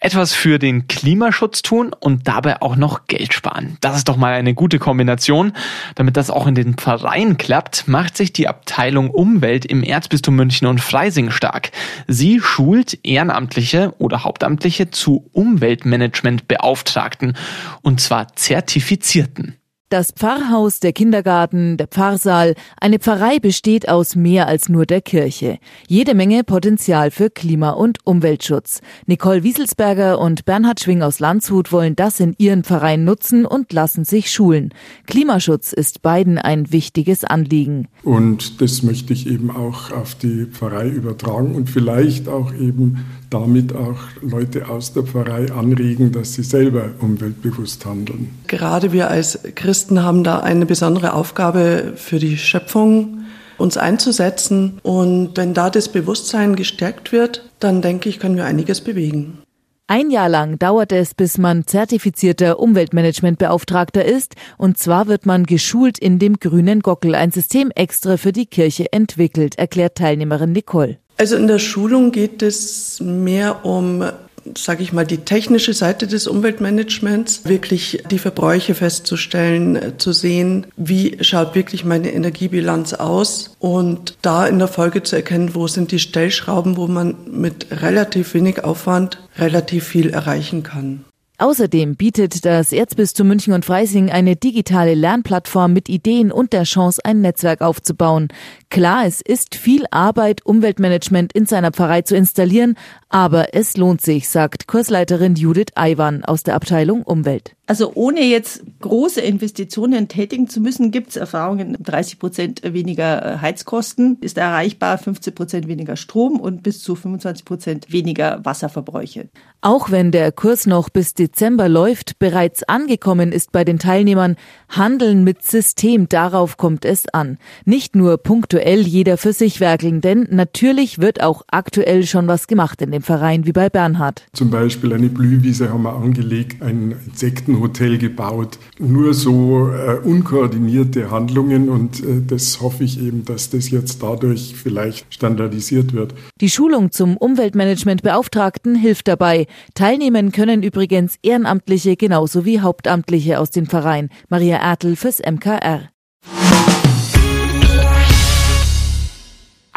Etwas für den Klimaschutz tun und dabei auch noch Geld sparen. Das ist doch mal eine gute Kombination. Damit das auch in den Pfarreien klappt, macht sich die Abteilung Umwelt im Erzbistum München und Freising stark. Sie schult Ehrenamtliche oder Hauptamtliche zu Umweltmanagementbeauftragten und zwar Zertifizierten. Das Pfarrhaus, der Kindergarten, der Pfarrsaal, eine Pfarrei besteht aus mehr als nur der Kirche. Jede Menge Potenzial für Klima- und Umweltschutz. Nicole Wieselsberger und Bernhard Schwing aus Landshut wollen das in ihren Pfarreien nutzen und lassen sich schulen. Klimaschutz ist beiden ein wichtiges Anliegen. Und das möchte ich eben auch auf die Pfarrei übertragen und vielleicht auch eben damit auch Leute aus der Pfarrei anregen, dass sie selber umweltbewusst handeln. Gerade wir als Christen haben da eine besondere Aufgabe für die Schöpfung, uns einzusetzen. Und wenn da das Bewusstsein gestärkt wird, dann denke ich, können wir einiges bewegen. Ein Jahr lang dauert es, bis man zertifizierter Umweltmanagementbeauftragter ist. Und zwar wird man geschult in dem grünen Gockel, ein System extra für die Kirche entwickelt, erklärt Teilnehmerin Nicole. Also in der Schulung geht es mehr um sage ich mal, die technische Seite des Umweltmanagements, wirklich die Verbräuche festzustellen, zu sehen, wie schaut wirklich meine Energiebilanz aus und da in der Folge zu erkennen, wo sind die Stellschrauben, wo man mit relativ wenig Aufwand relativ viel erreichen kann. Außerdem bietet das Erzbistum München und Freising eine digitale Lernplattform mit Ideen und der Chance, ein Netzwerk aufzubauen. Klar, es ist viel Arbeit, Umweltmanagement in seiner Pfarrei zu installieren, aber es lohnt sich, sagt Kursleiterin Judith Aiwan aus der Abteilung Umwelt. Also ohne jetzt große Investitionen tätigen zu müssen, gibt es Erfahrungen, 30 Prozent weniger äh, Heizkosten ist erreichbar, 15 Prozent weniger Strom und bis zu 25 Prozent weniger Wasserverbräuche. Auch wenn der Kurs noch bis Dezember läuft, bereits angekommen ist bei den Teilnehmern, Handeln mit System, darauf kommt es an. Nicht nur punktuell jeder für sich werkeln, denn natürlich wird auch aktuell schon was gemacht in dem Verein wie bei Bernhard. Zum Beispiel eine Blühwiese haben wir angelegt, ein Insekten Hotel gebaut. Nur so äh, unkoordinierte Handlungen und äh, das hoffe ich eben, dass das jetzt dadurch vielleicht standardisiert wird. Die Schulung zum Umweltmanagementbeauftragten hilft dabei. Teilnehmen können übrigens Ehrenamtliche genauso wie Hauptamtliche aus den Vereinen. Maria Ertel fürs MKR.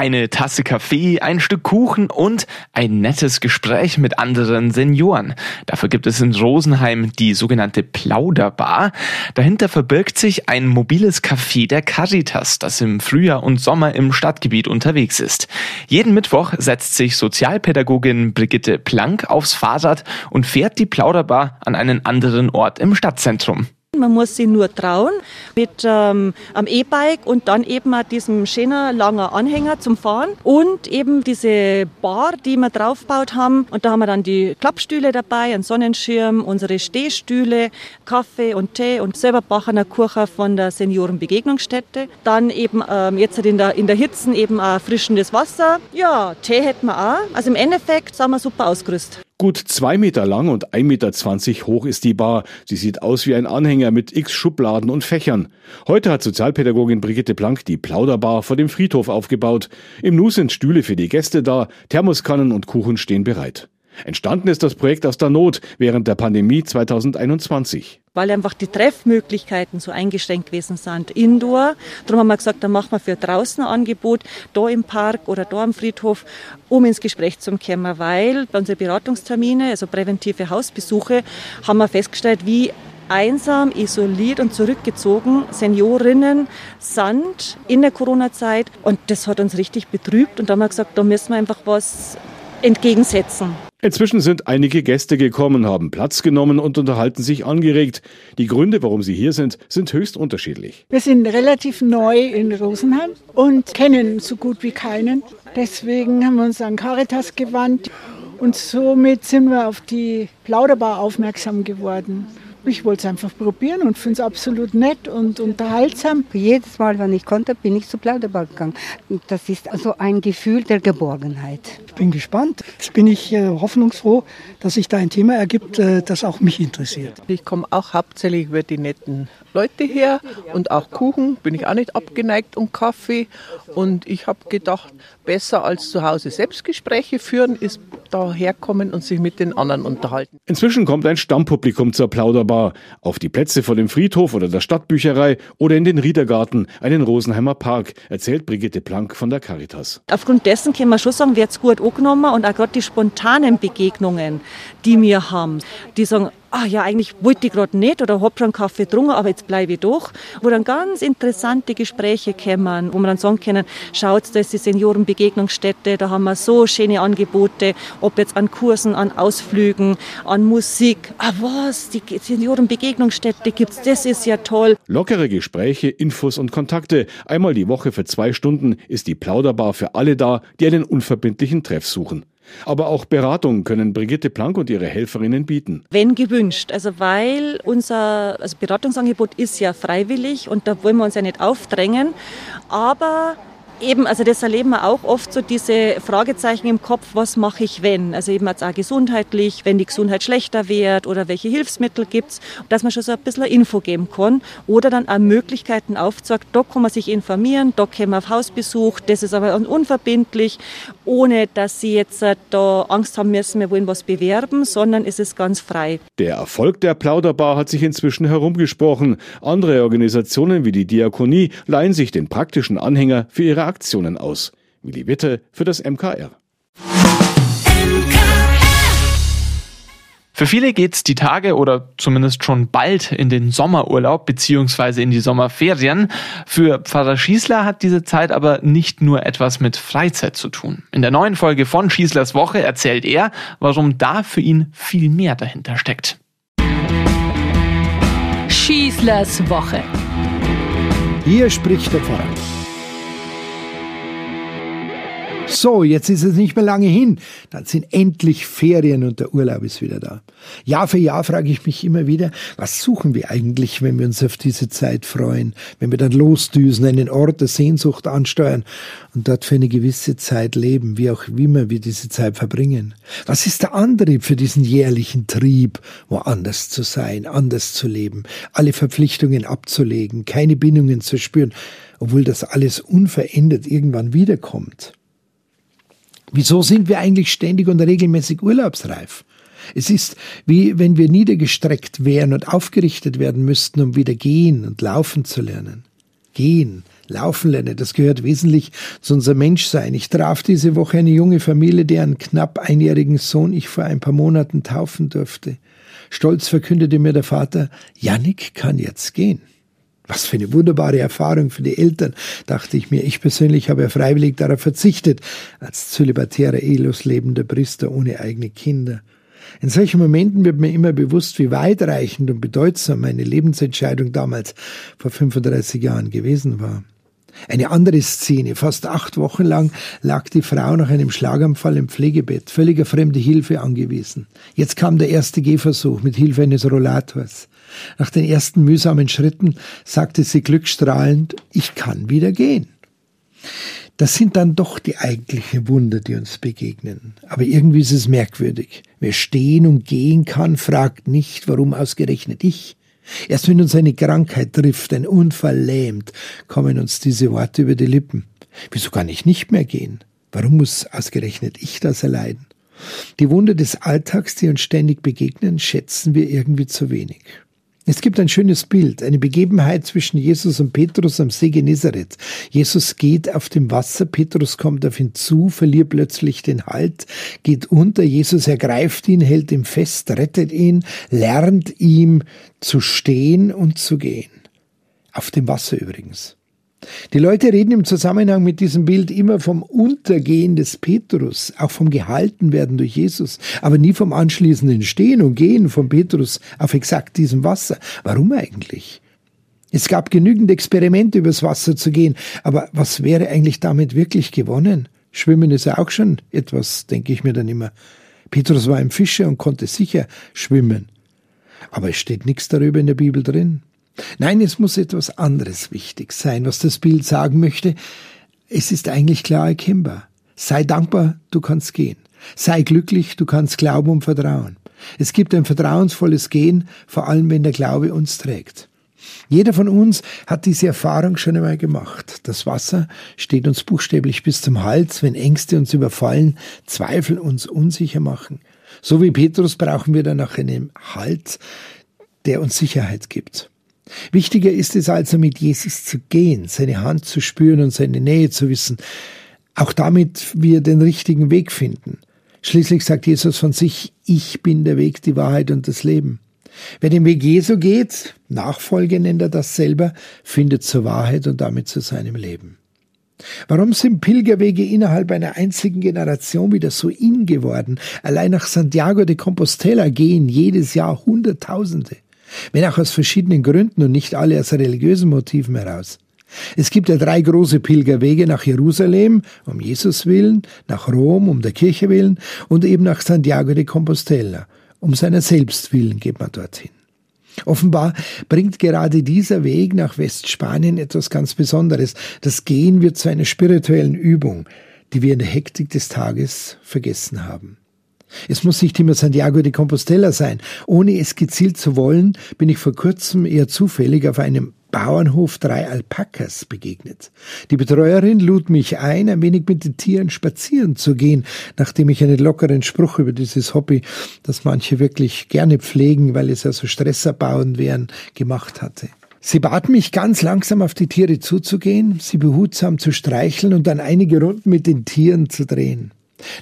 Eine Tasse Kaffee, ein Stück Kuchen und ein nettes Gespräch mit anderen Senioren. Dafür gibt es in Rosenheim die sogenannte Plauderbar. Dahinter verbirgt sich ein mobiles Café der Caritas, das im Frühjahr und Sommer im Stadtgebiet unterwegs ist. Jeden Mittwoch setzt sich Sozialpädagogin Brigitte Plank aufs Fahrrad und fährt die Plauderbar an einen anderen Ort im Stadtzentrum. Man muss sich nur trauen mit ähm, am E-Bike und dann eben auch diesem schönen langen Anhänger zum Fahren und eben diese Bar, die wir draufgebaut haben. Und da haben wir dann die Klappstühle dabei, einen Sonnenschirm, unsere Stehstühle, Kaffee und Tee und selber Bachener Kuchen von der Seniorenbegegnungsstätte. Dann eben ähm, jetzt in der, in der Hitze eben auch frischendes Wasser. Ja, Tee hätten wir auch. Also im Endeffekt sind wir super ausgerüstet. Gut zwei Meter lang und 1,20 Meter hoch ist die Bar. Sie sieht aus wie ein Anhänger mit x Schubladen und Fächern. Heute hat Sozialpädagogin Brigitte Plank die Plauderbar vor dem Friedhof aufgebaut. Im Nu sind Stühle für die Gäste da, Thermoskannen und Kuchen stehen bereit. Entstanden ist das Projekt aus der Not während der Pandemie 2021. Weil einfach die Treffmöglichkeiten so eingeschränkt gewesen sind, indoor. Darum haben wir gesagt, dann machen wir für draußen ein Angebot, da im Park oder da am Friedhof, um ins Gespräch zu kommen, weil bei unseren Beratungstermine, also präventive Hausbesuche, haben wir festgestellt, wie einsam, isoliert und zurückgezogen Seniorinnen sind in der Corona-Zeit. Und das hat uns richtig betrübt. Und da haben wir gesagt, da müssen wir einfach was entgegensetzen. Inzwischen sind einige Gäste gekommen, haben Platz genommen und unterhalten sich angeregt. Die Gründe, warum sie hier sind, sind höchst unterschiedlich. Wir sind relativ neu in Rosenheim und kennen so gut wie keinen. Deswegen haben wir uns an Caritas gewandt und somit sind wir auf die Plauderbar aufmerksam geworden. Ich wollte es einfach probieren und finde es absolut nett und unterhaltsam. Jedes Mal, wenn ich konnte, bin ich zu Plauderbar gegangen. Das ist also ein Gefühl der Geborgenheit. Ich bin gespannt. Jetzt bin ich äh, hoffnungsfroh, dass sich da ein Thema ergibt, äh, das auch mich interessiert. Ich komme auch hauptsächlich über die netten Leute her und auch Kuchen bin ich auch nicht abgeneigt und Kaffee. Und ich habe gedacht, besser als zu Hause Selbstgespräche führen, ist da herkommen und sich mit den anderen unterhalten. Inzwischen kommt ein Stammpublikum zur Plauderbar. Auf die Plätze vor dem Friedhof oder der Stadtbücherei oder in den Riedergarten, einen Rosenheimer Park, erzählt Brigitte Planck von der Caritas. Aufgrund dessen können wir schon sagen, wird es gut angenommen und auch gerade die spontanen Begegnungen, die wir haben, die sagen, ah ja, eigentlich wollte ich gerade nicht oder hab schon Kaffee getrunken, aber jetzt bleibe ich doch. Wo dann ganz interessante Gespräche kommen, wo man dann sagen können, schaut, da ist die Seniorenbegegnungsstätte, da haben wir so schöne Angebote, ob jetzt an Kursen, an Ausflügen, an Musik. Ah was, die Seniorenbegegnungsstätte gibt's, das ist ja toll. Lockere Gespräche, Infos und Kontakte. Einmal die Woche für zwei Stunden ist die Plauderbar für alle da, die einen unverbindlichen Treff suchen. Aber auch Beratung können Brigitte Planck und ihre Helferinnen bieten. Wenn gewünscht, also weil unser also Beratungsangebot ist ja freiwillig und da wollen wir uns ja nicht aufdrängen, aber Eben, also das erleben wir auch oft so diese Fragezeichen im Kopf, was mache ich wenn? Also eben jetzt auch gesundheitlich, wenn die Gesundheit schlechter wird oder welche Hilfsmittel gibt's, dass man schon so ein bisschen Info geben kann oder dann auch Möglichkeiten aufzeigt, da kann man sich informieren, da können wir auf Hausbesuch, das ist aber unverbindlich, ohne dass sie jetzt äh, da Angst haben müssen, wir wollen was bewerben, sondern es ist ganz frei. Der Erfolg der Plauderbar hat sich inzwischen herumgesprochen. Andere Organisationen wie die Diakonie leihen sich den praktischen Anhänger für ihre Aktionen aus. Willi Witte für das MKR. Für viele geht's die Tage oder zumindest schon bald in den Sommerurlaub beziehungsweise in die Sommerferien. Für Pfarrer Schießler hat diese Zeit aber nicht nur etwas mit Freizeit zu tun. In der neuen Folge von Schießlers Woche erzählt er, warum da für ihn viel mehr dahinter steckt. Schießlers Woche. Hier spricht der Pfarrer. So, jetzt ist es nicht mehr lange hin. Dann sind endlich Ferien und der Urlaub ist wieder da. Jahr für Jahr frage ich mich immer wieder, was suchen wir eigentlich, wenn wir uns auf diese Zeit freuen, wenn wir dann losdüsen, einen Ort der Sehnsucht ansteuern und dort für eine gewisse Zeit leben, wie auch immer wir diese Zeit verbringen. Was ist der Antrieb für diesen jährlichen Trieb, woanders zu sein, anders zu leben, alle Verpflichtungen abzulegen, keine Bindungen zu spüren, obwohl das alles unverändert irgendwann wiederkommt? Wieso sind wir eigentlich ständig und regelmäßig urlaubsreif? Es ist wie wenn wir niedergestreckt wären und aufgerichtet werden müssten, um wieder gehen und laufen zu lernen. Gehen, laufen lernen, das gehört wesentlich zu unserem Menschsein. Ich traf diese Woche eine junge Familie, deren knapp einjährigen Sohn ich vor ein paar Monaten taufen durfte. Stolz verkündete mir der Vater, Jannik kann jetzt gehen. Was für eine wunderbare Erfahrung für die Eltern, dachte ich mir. Ich persönlich habe ja freiwillig darauf verzichtet, als zölibatärer, ehelos lebender Priester ohne eigene Kinder. In solchen Momenten wird mir immer bewusst, wie weitreichend und bedeutsam meine Lebensentscheidung damals vor 35 Jahren gewesen war. Eine andere Szene. Fast acht Wochen lang lag die Frau nach einem Schlaganfall im Pflegebett, völliger fremde Hilfe angewiesen. Jetzt kam der erste Gehversuch mit Hilfe eines Rollators. Nach den ersten mühsamen Schritten sagte sie glückstrahlend, ich kann wieder gehen. Das sind dann doch die eigentlichen Wunder, die uns begegnen. Aber irgendwie ist es merkwürdig. Wer stehen und gehen kann, fragt nicht, warum ausgerechnet ich. Erst wenn uns eine Krankheit trifft, ein Unfall lähmt, kommen uns diese Worte über die Lippen. Wieso kann ich nicht mehr gehen? Warum muss ausgerechnet ich das erleiden? Die Wunder des Alltags, die uns ständig begegnen, schätzen wir irgendwie zu wenig. Es gibt ein schönes Bild, eine Begebenheit zwischen Jesus und Petrus am See Genezareth. Jesus geht auf dem Wasser, Petrus kommt auf ihn zu, verliert plötzlich den Halt, geht unter, Jesus ergreift ihn, hält ihn fest, rettet ihn, lernt ihm zu stehen und zu gehen. Auf dem Wasser übrigens. Die Leute reden im Zusammenhang mit diesem Bild immer vom Untergehen des Petrus, auch vom Gehaltenwerden durch Jesus, aber nie vom anschließenden Stehen und Gehen von Petrus auf exakt diesem Wasser. Warum eigentlich? Es gab genügend Experimente, übers Wasser zu gehen, aber was wäre eigentlich damit wirklich gewonnen? Schwimmen ist ja auch schon etwas, denke ich mir dann immer. Petrus war ein Fischer und konnte sicher schwimmen. Aber es steht nichts darüber in der Bibel drin. Nein, es muss etwas anderes wichtig sein, was das Bild sagen möchte. Es ist eigentlich klar erkennbar. Sei dankbar, du kannst gehen. Sei glücklich, du kannst glauben und vertrauen. Es gibt ein vertrauensvolles Gehen, vor allem wenn der Glaube uns trägt. Jeder von uns hat diese Erfahrung schon einmal gemacht. Das Wasser steht uns buchstäblich bis zum Hals, wenn Ängste uns überfallen, Zweifel uns unsicher machen. So wie Petrus brauchen wir dann nach einem Halt, der uns Sicherheit gibt. Wichtiger ist es also, mit Jesus zu gehen, seine Hand zu spüren und seine Nähe zu wissen, auch damit wir den richtigen Weg finden. Schließlich sagt Jesus von sich, ich bin der Weg, die Wahrheit und das Leben. Wer den Weg Jesu geht, Nachfolge nennt er das selber, findet zur Wahrheit und damit zu seinem Leben. Warum sind Pilgerwege innerhalb einer einzigen Generation wieder so in geworden? Allein nach Santiago de Compostela gehen jedes Jahr Hunderttausende. Wenn auch aus verschiedenen Gründen und nicht alle aus religiösen Motiven heraus. Es gibt ja drei große Pilgerwege nach Jerusalem, um Jesus willen, nach Rom, um der Kirche willen und eben nach Santiago de Compostela, um seiner selbst willen geht man dorthin. Offenbar bringt gerade dieser Weg nach Westspanien etwas ganz Besonderes. Das Gehen wird zu einer spirituellen Übung, die wir in der Hektik des Tages vergessen haben. Es muss nicht immer Santiago de Compostela sein. Ohne es gezielt zu wollen, bin ich vor kurzem eher zufällig auf einem Bauernhof drei Alpakas begegnet. Die Betreuerin lud mich ein, ein wenig mit den Tieren spazieren zu gehen, nachdem ich einen lockeren Spruch über dieses Hobby, das manche wirklich gerne pflegen, weil es ja so stressabbauend wären, gemacht hatte. Sie bat mich ganz langsam auf die Tiere zuzugehen, sie behutsam zu streicheln und dann einige Runden mit den Tieren zu drehen.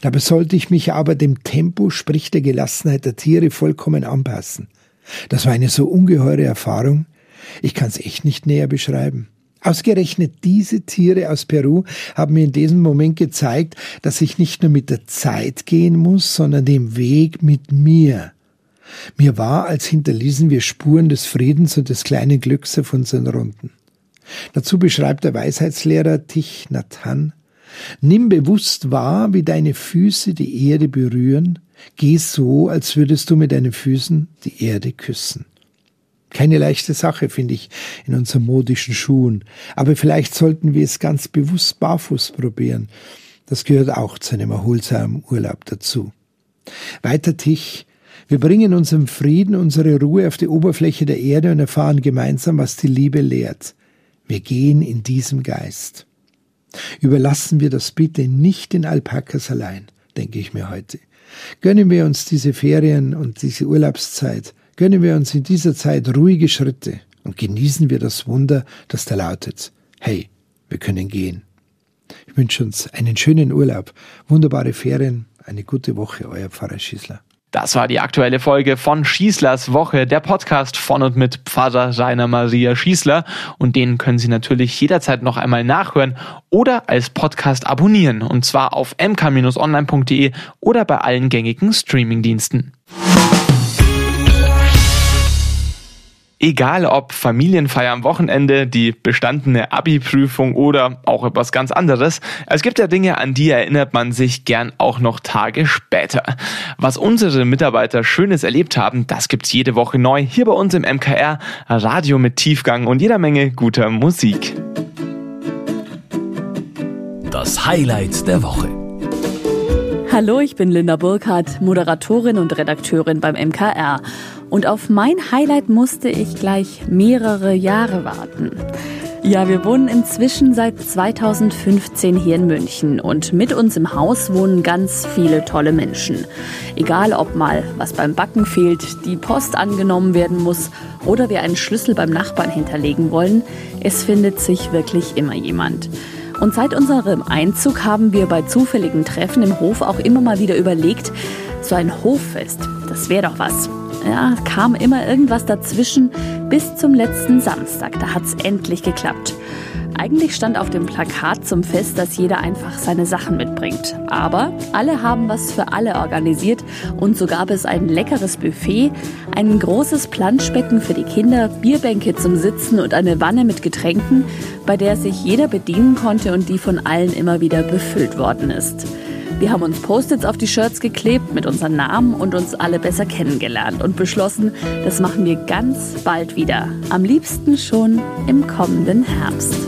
Dabei sollte ich mich aber dem Tempo, sprich der Gelassenheit der Tiere vollkommen anpassen. Das war eine so ungeheure Erfahrung. Ich kann es echt nicht näher beschreiben. Ausgerechnet diese Tiere aus Peru haben mir in diesem Moment gezeigt, dass ich nicht nur mit der Zeit gehen muss, sondern dem Weg mit mir. Mir war, als hinterließen wir Spuren des Friedens und des kleinen Glücks auf unseren Runden. Dazu beschreibt der Weisheitslehrer Tich Nathan, Nimm bewusst wahr, wie deine Füße die Erde berühren. Geh so, als würdest du mit deinen Füßen die Erde küssen. Keine leichte Sache, finde ich, in unseren modischen Schuhen. Aber vielleicht sollten wir es ganz bewusst barfuß probieren. Das gehört auch zu einem erholsamen Urlaub dazu. Weiter Tich. Wir bringen unseren Frieden, unsere Ruhe auf die Oberfläche der Erde und erfahren gemeinsam, was die Liebe lehrt. Wir gehen in diesem Geist. Überlassen wir das bitte nicht den Alpakas allein, denke ich mir heute. Gönnen wir uns diese Ferien und diese Urlaubszeit, gönnen wir uns in dieser Zeit ruhige Schritte und genießen wir das Wunder, das da lautet. Hey, wir können gehen. Ich wünsche uns einen schönen Urlaub, wunderbare Ferien, eine gute Woche, euer Pfarrer Schießler. Das war die aktuelle Folge von Schießlers Woche, der Podcast von und mit Pfarrer Rainer Maria Schießler. Und den können Sie natürlich jederzeit noch einmal nachhören oder als Podcast abonnieren. Und zwar auf mk-online.de oder bei allen gängigen Streamingdiensten. Egal ob Familienfeier am Wochenende, die bestandene Abi-Prüfung oder auch etwas ganz anderes, es gibt ja Dinge, an die erinnert man sich gern auch noch Tage später. Was unsere Mitarbeiter Schönes erlebt haben, das gibt's jede Woche neu hier bei uns im MKR, Radio mit Tiefgang und jeder Menge guter Musik. Das Highlight der Woche. Hallo, ich bin Linda Burkhardt, Moderatorin und Redakteurin beim MKR. Und auf mein Highlight musste ich gleich mehrere Jahre warten. Ja, wir wohnen inzwischen seit 2015 hier in München und mit uns im Haus wohnen ganz viele tolle Menschen. Egal ob mal was beim Backen fehlt, die Post angenommen werden muss oder wir einen Schlüssel beim Nachbarn hinterlegen wollen, es findet sich wirklich immer jemand. Und seit unserem Einzug haben wir bei zufälligen Treffen im Hof auch immer mal wieder überlegt, so ein Hoffest, das wäre doch was ja, kam immer irgendwas dazwischen bis zum letzten Samstag. Da hat es endlich geklappt. Eigentlich stand auf dem Plakat zum Fest, dass jeder einfach seine Sachen mitbringt. Aber alle haben was für alle organisiert und so gab es ein leckeres Buffet, ein großes Planschbecken für die Kinder, Bierbänke zum Sitzen und eine Wanne mit Getränken, bei der sich jeder bedienen konnte und die von allen immer wieder befüllt worden ist. Wir haben uns Post-its auf die Shirts geklebt mit unseren Namen und uns alle besser kennengelernt und beschlossen, das machen wir ganz bald wieder. Am liebsten schon im kommenden Herbst.